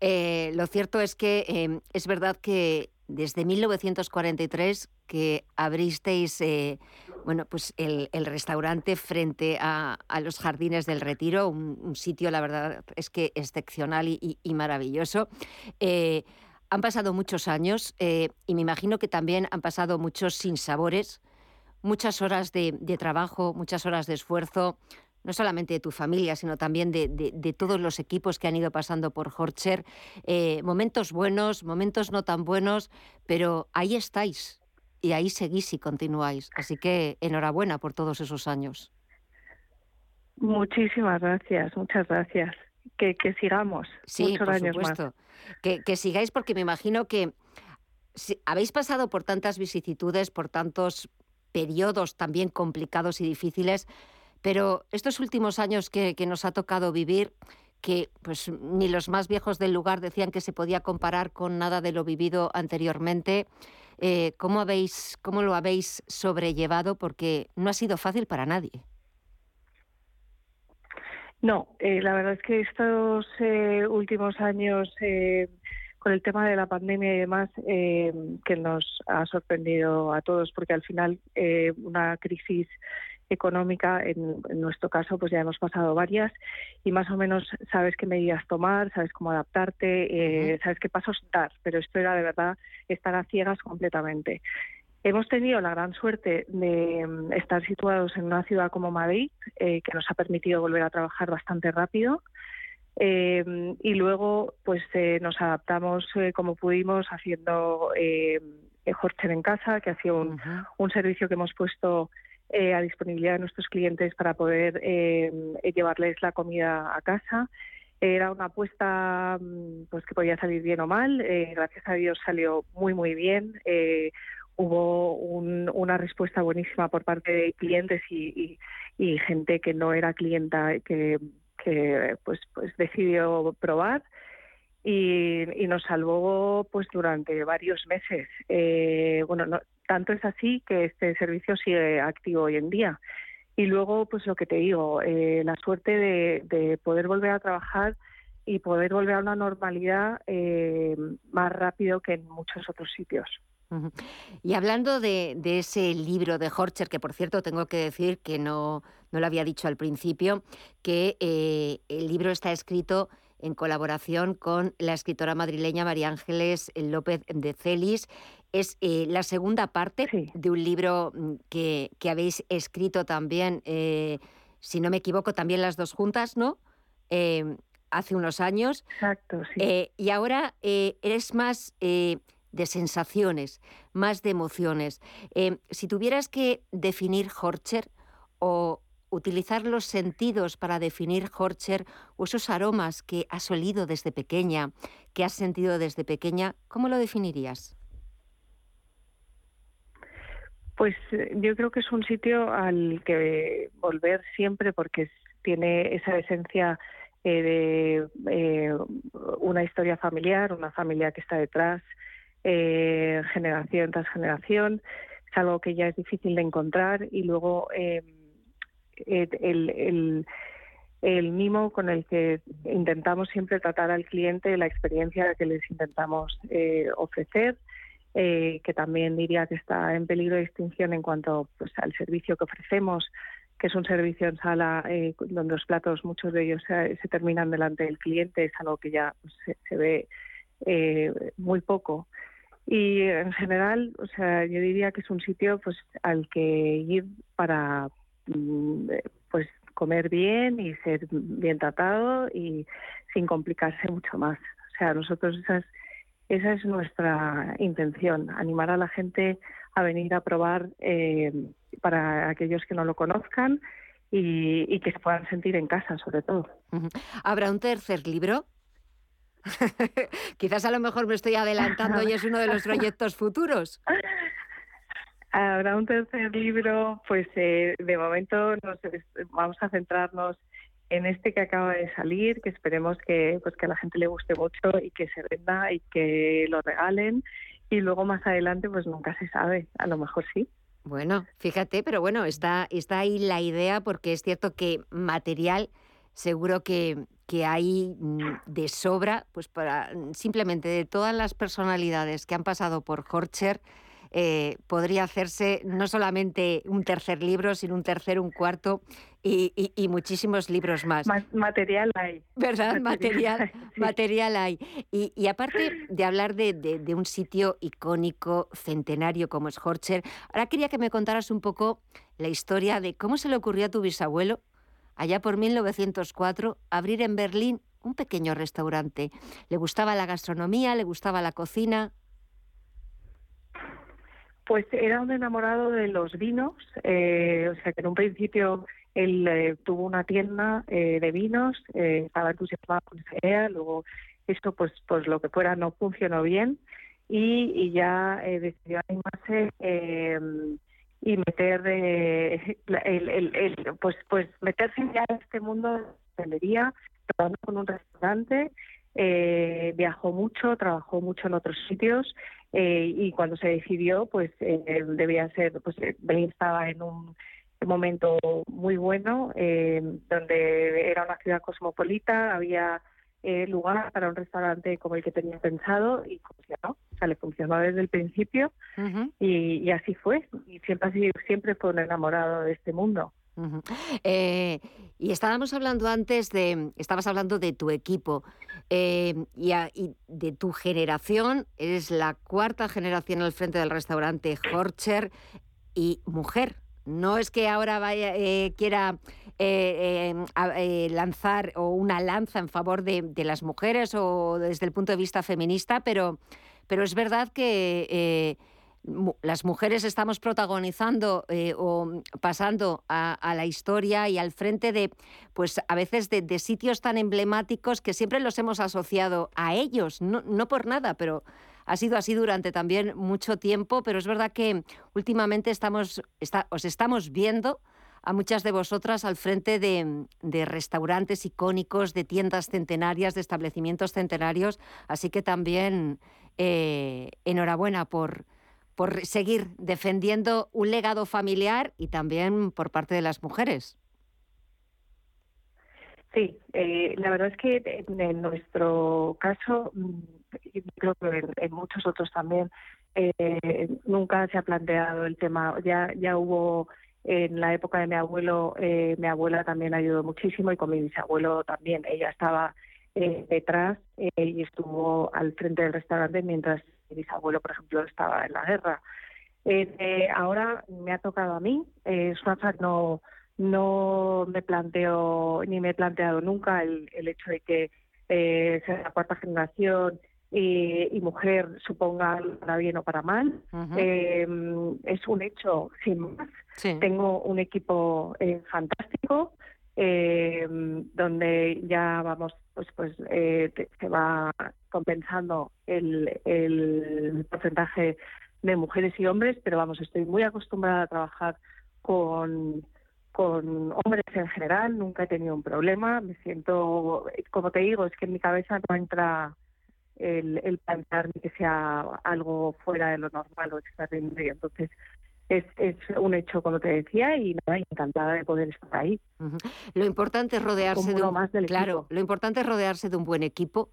Eh, lo cierto es que es verdad que desde 1943 que abristeis eh, bueno, pues el, restaurante frente a, los jardines del Retiro, un, sitio, la verdad, es que excepcional y, maravilloso. Eh, han pasado muchos años eh, y me imagino que también han pasado muchos sinsabores, muchas horas de trabajo, muchas horas de esfuerzo, no solamente de tu familia, sino también de, todos los equipos que han ido pasando por Horcher. Eh, momentos buenos, momentos no tan buenos, pero ahí estáis y ahí seguís y continuáis. Así que enhorabuena por todos esos años. Muchísimas gracias, muchas gracias. Que, sigamos sí, muchos por años supuesto. Que, que sigáis porque me imagino que si, habéis pasado por tantas vicisitudes, por tantos periodos también complicados y difíciles, pero estos últimos años que, nos ha tocado vivir, que pues ni los más viejos del lugar decían que se podía comparar con nada de lo vivido anteriormente. Eh, ¿cómo, habéis, ¿Cómo lo habéis sobrellevado? Porque no ha sido fácil para nadie. No, eh, la verdad es que estos eh, últimos años, con el tema de la pandemia y demás, que nos ha sorprendido a todos, porque al final una crisis económica, en, nuestro caso, pues ya hemos pasado varias y más o menos sabes qué medidas tomar, sabes cómo adaptarte, eh, sabes qué pasos dar, pero esto era de verdad estar a ciegas completamente. Hemos tenido la gran suerte de mm, estar situados en una ciudad como Madrid, eh, que nos ha permitido volver a trabajar bastante rápido. Eh, y luego, pues nos adaptamos como pudimos haciendo eh, Horcher en casa, que ha sido un, un servicio que hemos puesto eh, a disponibilidad de nuestros clientes para poder eh, llevarles la comida a casa. Era una apuesta mm, pues que podía salir bien o mal. Eh, gracias a Dios salió muy muy bien. hubo una respuesta buenísima por parte de clientes y, gente que no era clienta que, que pues pues decidió probar. Y, nos salvó pues durante varios meses. bueno, no, tanto es así que este servicio sigue activo hoy en día. Y luego, pues lo que te digo, eh, la suerte de, poder volver a trabajar y poder volver a una normalidad eh, más rápido que en muchos otros sitios. Y hablando de, ese libro de Horcher, que por cierto tengo que decir que no, no lo había dicho al principio, que eh, el libro está escrito en colaboración con la escritora madrileña María Ángeles López de Celis es eh, la segunda parte de un libro mm, que, habéis escrito también, eh, si no me equivoco, también las dos juntas, ¿no? Hace unos años. Exacto, sí. Eh, y ahora eres más de sensaciones, más de emociones. Em, si tuvieras que definir Horcher o utilizar los sentidos para definir Horcher o esos aromas que has olido desde pequeña, que has sentido desde pequeña, ¿cómo lo definirías? Pues eh, yo creo que es un sitio al que volver siempre porque tiene esa esencia eh, de eh, una historia familiar, una familia que está detrás, generación tras generación. Es algo que ya es difícil de encontrar y luego el, el, el mimo con el que intentamos siempre tratar al cliente, la experiencia que les intentamos ofrecer eh, que también diría que está en peligro de extinción en cuanto pues, al servicio que ofrecemos, que es un servicio en sala eh, donde los platos, muchos de ellos se, terminan delante del cliente, es algo que ya pues, se, ve eh, muy poco. Y en general, o sea, yo diría que es un sitio pues al que ir para pues comer bien y ser bien tratado y sin complicarse mucho más. O sea, nosotros esas esa es nuestra intención, animar a la gente a venir a probar eh, para aquellos que no lo conozcan y, que se puedan sentir en casa, sobre todo. ¿Habrá un tercer libro? Quizás a lo mejor me estoy adelantando y es uno de los proyectos futuros. Habrá un tercer libro, pues eh, de momento vamos a centrarnos en este que acaba de salir, que esperemos que, pues, que a la gente le guste mucho y que se venda y que lo regalen. Y luego más adelante, pues nunca se sabe, a lo mejor sí. Bueno, fíjate, pero bueno, está, está ahí la idea porque es cierto que material seguro que, que hay mm, de sobra, pues para simplemente de todas las personalidades que han pasado por Horcher, eh, podría hacerse no solamente un tercer libro, sino un tercer, un cuarto y, muchísimos libros más. material hay. ¿Verdad? Material, material, hay. Y, aparte de hablar de, un sitio icónico, centenario como es Horcher, ahora quería que me contaras un poco la historia de cómo se le ocurrió a tu bisabuelo, allá por 1904, abrir en Berlín un pequeño restaurante. ¿Le gustaba la gastronomía? ¿Le gustaba la cocina? Pues era un enamorado de los vinos, eh, o sea que en un principio él eh, tuvo una tienda eh, de vinos, estaba entusiasmado con esa idea, luego esto pues pues lo que fuera no funcionó bien y, ya decidió animarse em, y meter el, pues pues meterse ya en este mundo de hostelería, trabajando con un restaurante, viajó mucho, trabajó mucho en otros sitios eh, y cuando se decidió, pues eh, debía ser, pues eh, Berlín estaba en un momento muy bueno, donde era una ciudad cosmopolita, había lugar para un restaurante como el que tenía pensado y funcionó, o sea, le funcionó desde el principio y, así fue, y siempre, siempre fue un enamorado de este mundo. Eh, y estábamos hablando antes de, estabas hablando de tu equipo eh, y, de tu generación. Eres la cuarta generación al frente del restaurante Horcher y mujer. No es que ahora vaya, eh, quiera lanzar o una lanza en favor de, de, las mujeres o desde el punto de vista feminista, pero, pero es verdad que las mujeres estamos protagonizando eh, o pasando a, la historia y al frente de, pues a veces de, sitios tan emblemáticos que siempre los hemos asociado a ellos, no, no por nada, pero ha sido así durante también mucho tiempo, pero es verdad que últimamente estamos, os estamos viendo a muchas de vosotras al frente de, restaurantes icónicos, de tiendas centenarias, de establecimientos centenarios, así que también eh, enhorabuena por por seguir defendiendo un legado familiar y también por parte de las mujeres. Sí, eh, la verdad es que en nuestro caso, mm, y creo que en, muchos otros también, eh, nunca se ha planteado el tema. Ya, ya hubo en la época de mi abuelo, eh, mi abuela también ayudó muchísimo y con mi bisabuelo también. Ella estaba detrás y estuvo al frente del restaurante mientras mi bisabuelo, por ejemplo, estaba en la guerra. Eh, eh, ahora me ha tocado a mí. Eh, no, no me planteo, ni me he planteado nunca el, el hecho de que eh, sea la cuarta generación y, mujer suponga para bien o para mal. es un hecho sin más. Tengo un equipo fantástico. Donde ya vamos pues pues se va compensando el, el porcentaje de mujeres y hombres, pero vamos, estoy muy acostumbrada a trabajar con, con hombres en general, nunca he tenido un problema, me siento, como te digo, es que en mi cabeza no entra el, el plantearme que sea algo fuera de lo normal o extraordinario. Entonces, es, es un hecho, como te decía, y nada, encantada de poder estar ahí. Lo importante es rodearse de un, más claro, lo importante es rodearse de un buen equipo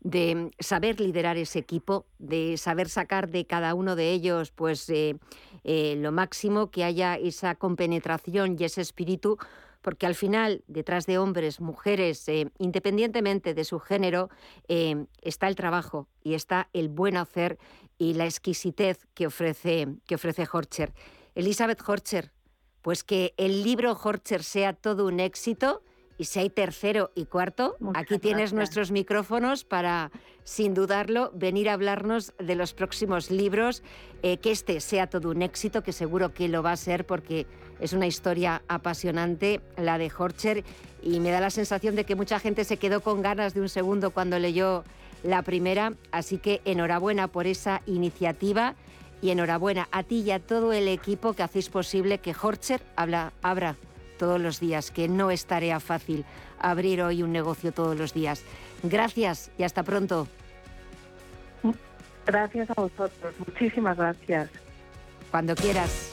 de saber liderar ese equipo, de saber sacar de cada uno de ellos pues eh, eh, lo máximo, que haya esa compenetración y ese espíritu, porque al final, detrás de hombres, mujeres, eh, independientemente de su género, está el trabajo y está el buen hacer y la exquisitez que ofrece, que ofrece Horcher. Elizabeth Horcher, pues que el libro Horcher sea todo un éxito Y si hay tercero y cuarto, aquí tienes nuestros micrófonos para, sin dudarlo, venir a hablarnos de los próximos libros, eh, que este sea todo un éxito, que seguro que lo va a ser porque es una historia apasionante, la de Horcher, y me da la sensación de que mucha gente se quedó con ganas de un segundo cuando leyó la primera, así que enhorabuena por esa iniciativa y enhorabuena a ti y a todo el equipo que hacéis posible que Horcher habla, abra todos los días, que no es tarea fácil abrir hoy un negocio todos los días. Gracias y hasta pronto. Gracias a vosotros, muchísimas gracias. Cuando quieras.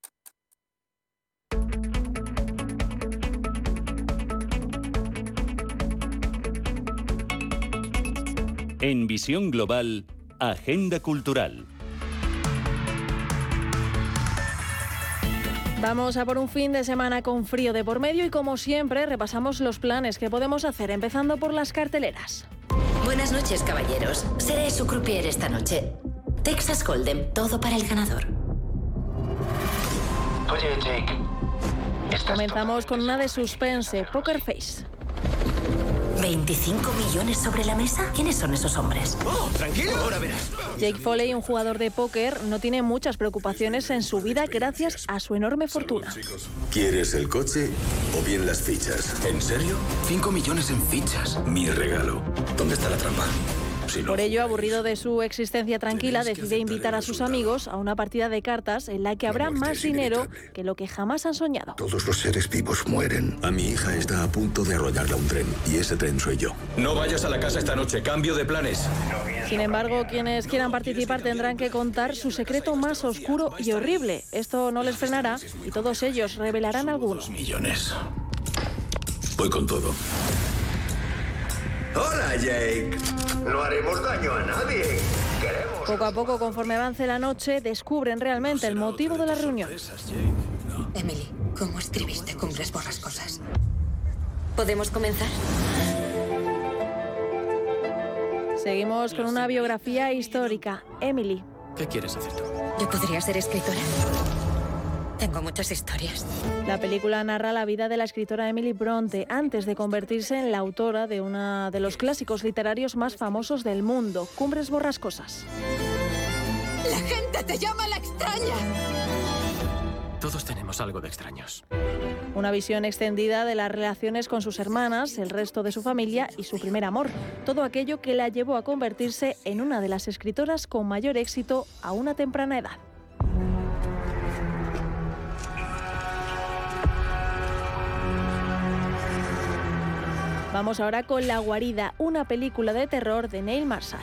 En Visión Global, Agenda Cultural. Vamos a por un fin de semana con frío de por medio y como siempre repasamos los planes que podemos hacer empezando por las carteleras. Buenas noches, caballeros. Seré su croupier esta noche. Texas Hold'em, todo para el ganador. Oye, Jake. Comenzamos con una de suspense, Poker Face. ¿25 millones sobre la mesa? ¿Quiénes son esos hombres? Oh, tranquilo, ahora verás. Jake Foley, un jugador de póker, no tiene muchas preocupaciones en su vida gracias a su enorme fortuna. ¿Quieres el coche o bien las fichas? ¿En serio? 5 millones en fichas. Mi regalo. ¿Dónde está la trampa? Por ello, aburrido de su existencia tranquila, decide invitar a sus amigos a una partida de cartas en la que habrá más dinero que lo que jamás han soñado. Todos los seres vivos mueren. A mi hija está a punto de arrollarla un tren y ese tren soy yo. No vayas a la casa esta noche, cambio de planes. Sin embargo, quienes quieran participar tendrán que contar su secreto más oscuro y horrible. Esto no les frenará y todos ellos revelarán algunos. Millones. Voy con todo. Hola, Jake. No haremos daño a nadie. Queremos... Poco a poco, conforme avance la noche, descubren realmente el motivo de la reunión. Emily, ¿cómo escribiste cumbres borrascosas? ¿Podemos comenzar? Seguimos con una biografía histórica. Emily. ¿Qué quieres hacer tú? Yo podría ser escritora. Tengo muchas historias. La película narra la vida de la escritora Emily Bronte antes de convertirse en la autora de uno de los clásicos literarios más famosos del mundo, Cumbres Borrascosas. La gente te llama la extraña. Todos tenemos algo de extraños. Una visión extendida de las relaciones con sus hermanas, el resto de su familia y su primer amor. Todo aquello que la llevó a convertirse en una de las escritoras con mayor éxito a una temprana edad. Vamos ahora con La Guarida, una película de terror de Neil Marshall.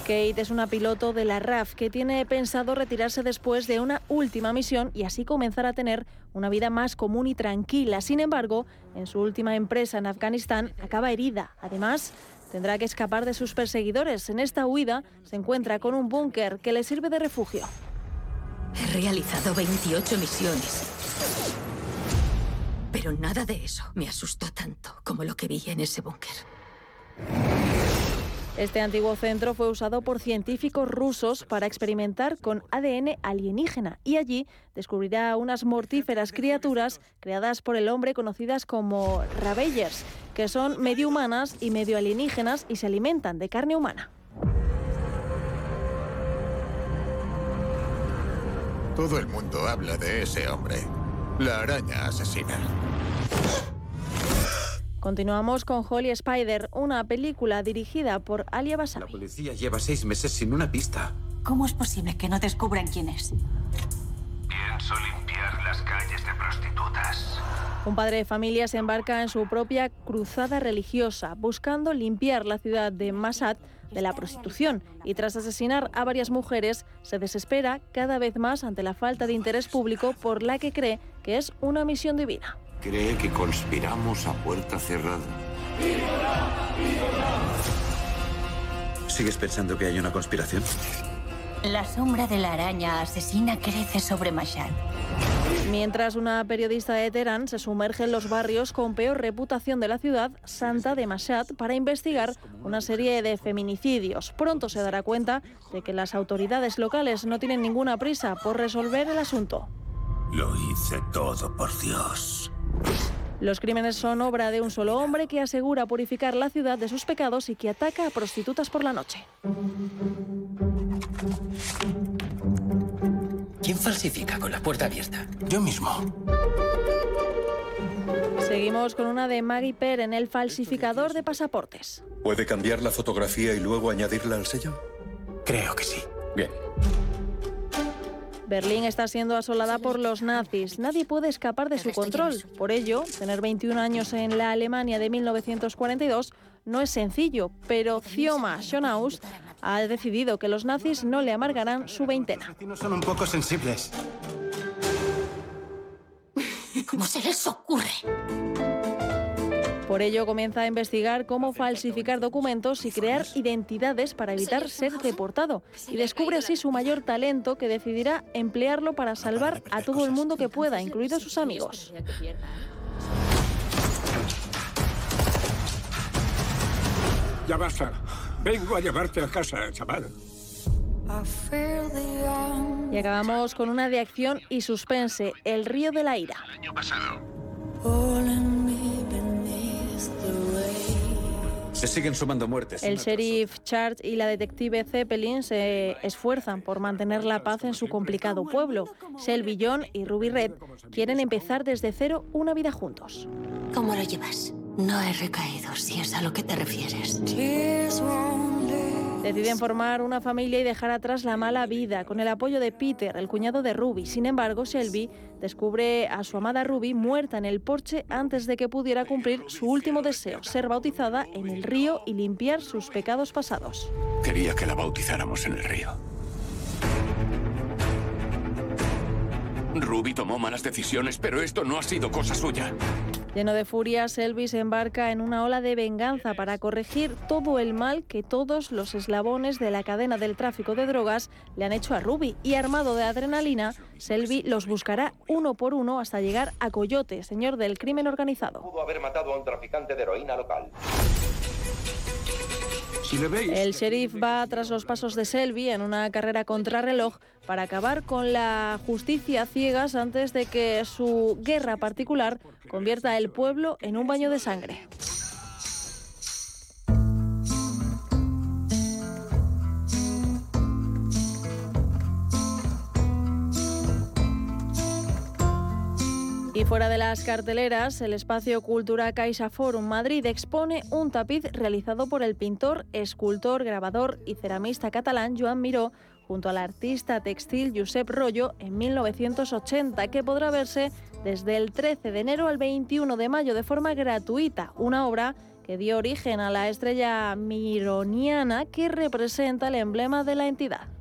Kate es una piloto de la RAF que tiene pensado retirarse después de una última misión y así comenzar a tener una vida más común y tranquila. Sin embargo, en su última empresa en Afganistán acaba herida. Además, tendrá que escapar de sus perseguidores. En esta huida se encuentra con un búnker que le sirve de refugio. He realizado 28 misiones. Pero nada de eso me asustó tanto como lo que vi en ese búnker. Este antiguo centro fue usado por científicos rusos para experimentar con ADN alienígena y allí descubrirá unas mortíferas criaturas creadas por el hombre conocidas como Ravagers, que son medio humanas y medio alienígenas y se alimentan de carne humana. Todo el mundo habla de ese hombre. La araña asesina. Continuamos con Holly Spider, una película dirigida por Alia Basavi. La policía lleva seis meses sin una pista. ¿Cómo es posible que no descubran quién es? Pienso limpiar limpiar las calles de prostitutas. Un padre de familia se embarca en su propia cruzada religiosa, buscando limpiar la ciudad de Masad de la prostitución y tras asesinar a varias mujeres se desespera cada vez más ante la falta de interés público por la que cree que es una misión divina. Cree que conspiramos a puerta cerrada. ¿Sigues pensando que hay una conspiración? La sombra de la araña asesina crece sobre Mashhad. Mientras una periodista de Teherán se sumerge en los barrios con peor reputación de la ciudad, Santa de Mashhad, para investigar una serie de feminicidios. Pronto se dará cuenta de que las autoridades locales no tienen ninguna prisa por resolver el asunto. Lo hice todo por Dios. Los crímenes son obra de un solo hombre que asegura purificar la ciudad de sus pecados y que ataca a prostitutas por la noche. ¿Quién falsifica con la puerta abierta? Yo mismo. Seguimos con una de Maggie Per en el falsificador de pasaportes. ¿Puede cambiar la fotografía y luego añadirla al sello? Creo que sí. Bien. Berlín está siendo asolada por los nazis. Nadie puede escapar de su control. Por ello, tener 21 años en la Alemania de 1942 no es sencillo, pero Zioma Schonhaus ha decidido que los nazis no le amargarán su veintena. Son un poco sensibles. ¿Cómo se les ocurre? Por ello comienza a investigar cómo falsificar documentos y crear identidades para evitar ser deportado. Y descubre así su mayor talento que decidirá emplearlo para salvar a todo el mundo que pueda, incluidos sus amigos. Ya basta. Vengo a llevarte a casa, chaval. Y acabamos con una de acción y suspense, El río de la ira. año pasado. Se siguen sumando muertes. El sheriff Charles y la detective Zeppelin se esfuerzan por mantener la paz en su complicado pueblo. Shelby John y Ruby Red quieren empezar desde cero una vida juntos. ¿Cómo lo llevas? No he recaído, si es a lo que te refieres. Deciden formar una familia y dejar atrás la mala vida con el apoyo de Peter, el cuñado de Ruby. Sin embargo, Shelby descubre a su amada Ruby muerta en el porche antes de que pudiera cumplir su último deseo, ser bautizada en el río y limpiar sus pecados pasados. Quería que la bautizáramos en el río. Ruby tomó malas decisiones, pero esto no ha sido cosa suya. Lleno de furia, Selby se embarca en una ola de venganza para corregir todo el mal que todos los eslabones de la cadena del tráfico de drogas le han hecho a Ruby. Y armado de adrenalina, Selby los buscará uno por uno hasta llegar a Coyote, señor del crimen organizado. Pudo haber matado a un traficante de heroína local. El sheriff va tras los pasos de Selby en una carrera contrarreloj para acabar con la justicia a ciegas antes de que su guerra particular convierta el pueblo en un baño de sangre. Y fuera de las carteleras, el espacio Cultura Caixa Forum Madrid expone un tapiz realizado por el pintor, escultor, grabador y ceramista catalán Joan Miró junto al artista textil Josep Rollo en 1980, que podrá verse desde el 13 de enero al 21 de mayo de forma gratuita, una obra que dio origen a la estrella mironiana que representa el emblema de la entidad.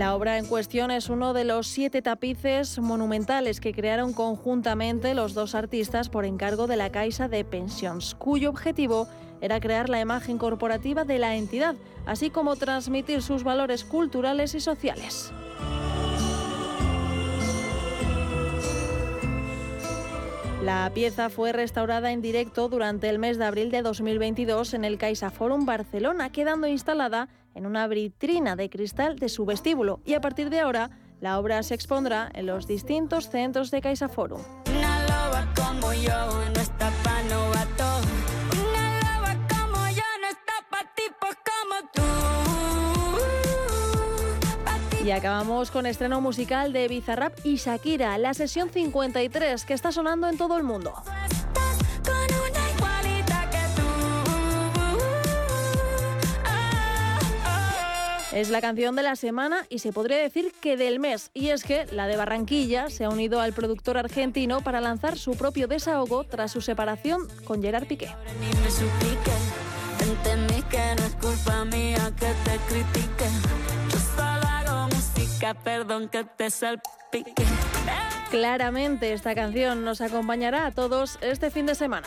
La obra en cuestión es uno de los siete tapices monumentales que crearon conjuntamente los dos artistas por encargo de la Caixa de Pensions, cuyo objetivo era crear la imagen corporativa de la entidad, así como transmitir sus valores culturales y sociales. La pieza fue restaurada en directo durante el mes de abril de 2022 en el Caixa Forum Barcelona, quedando instalada en una vitrina de cristal de su vestíbulo y a partir de ahora la obra se expondrá en los distintos centros de Caixa Forum. Una loba como yo no está pa' novato. Una loba como yo no está pa' tipos como tú. Y acabamos con estreno musical de Bizarrap y Shakira, la sesión 53 que está sonando en todo el mundo. Es la canción de la semana y se podría decir que del mes. Y es que la de Barranquilla se ha unido al productor argentino para lanzar su propio desahogo tras su separación con Gerard Piqué. Claramente esta canción nos acompañará a todos este fin de semana.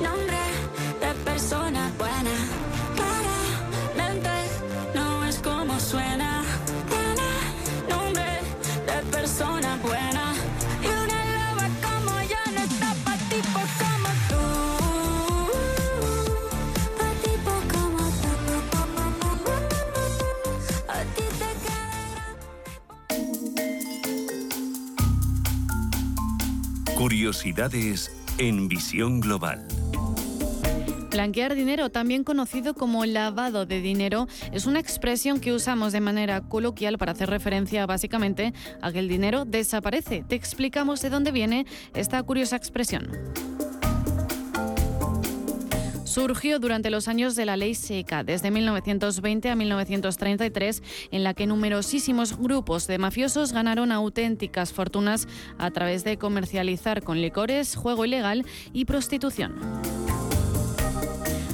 nombre de persona buena. Claramente no es como suena. Tiene nombre de persona buena. Y una loba como yo no está pa' tipos como tú. Pa' tipos como tú. A ti te Curiosidades en visión global. Blanquear dinero, también conocido como lavado de dinero, es una expresión que usamos de manera coloquial para hacer referencia básicamente a que el dinero desaparece. Te explicamos de dónde viene esta curiosa expresión. Surgió durante los años de la ley seca, desde 1920 a 1933, en la que numerosísimos grupos de mafiosos ganaron auténticas fortunas a través de comercializar con licores, juego ilegal y prostitución.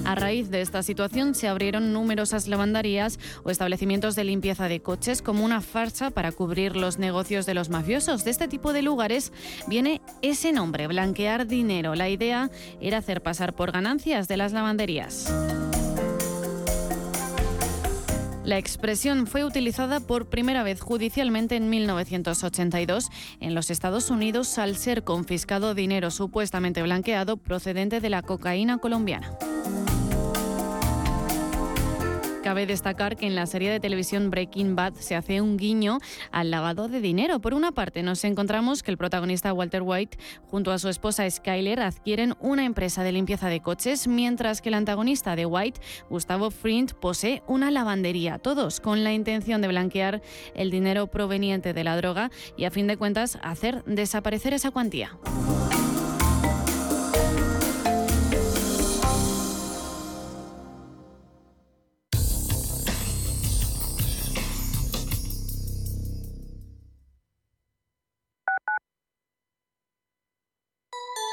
A raíz de esta situación se abrieron numerosas lavanderías o establecimientos de limpieza de coches como una farsa para cubrir los negocios de los mafiosos. De este tipo de lugares viene ese nombre, blanquear dinero. La idea era hacer pasar por ganancias de las lavanderías. La expresión fue utilizada por primera vez judicialmente en 1982 en los Estados Unidos al ser confiscado dinero supuestamente blanqueado procedente de la cocaína colombiana. Cabe destacar que en la serie de televisión Breaking Bad se hace un guiño al lavado de dinero. Por una parte, nos encontramos que el protagonista Walter White junto a su esposa Skyler adquieren una empresa de limpieza de coches, mientras que el antagonista de White, Gustavo Fring, posee una lavandería. Todos con la intención de blanquear el dinero proveniente de la droga y a fin de cuentas hacer desaparecer esa cuantía.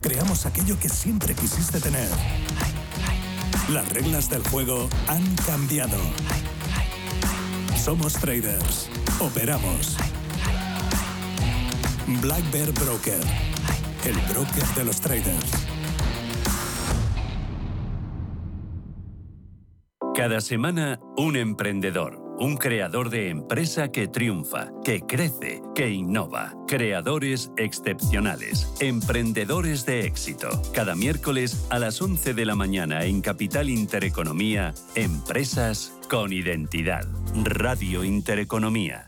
Creamos aquello que siempre quisiste tener. Las reglas del juego han cambiado. Somos traders. Operamos. Black Bear Broker. El broker de los traders. Cada semana, un emprendedor, un creador de empresa que triunfa, que crece, que innova. Creadores excepcionales, emprendedores de éxito. Cada miércoles a las 11 de la mañana en Capital Intereconomía, Empresas con Identidad. Radio Intereconomía.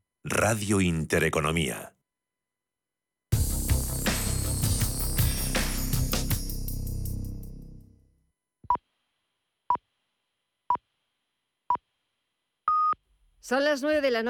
Radio Intereconomía. Son las 9 de la noche.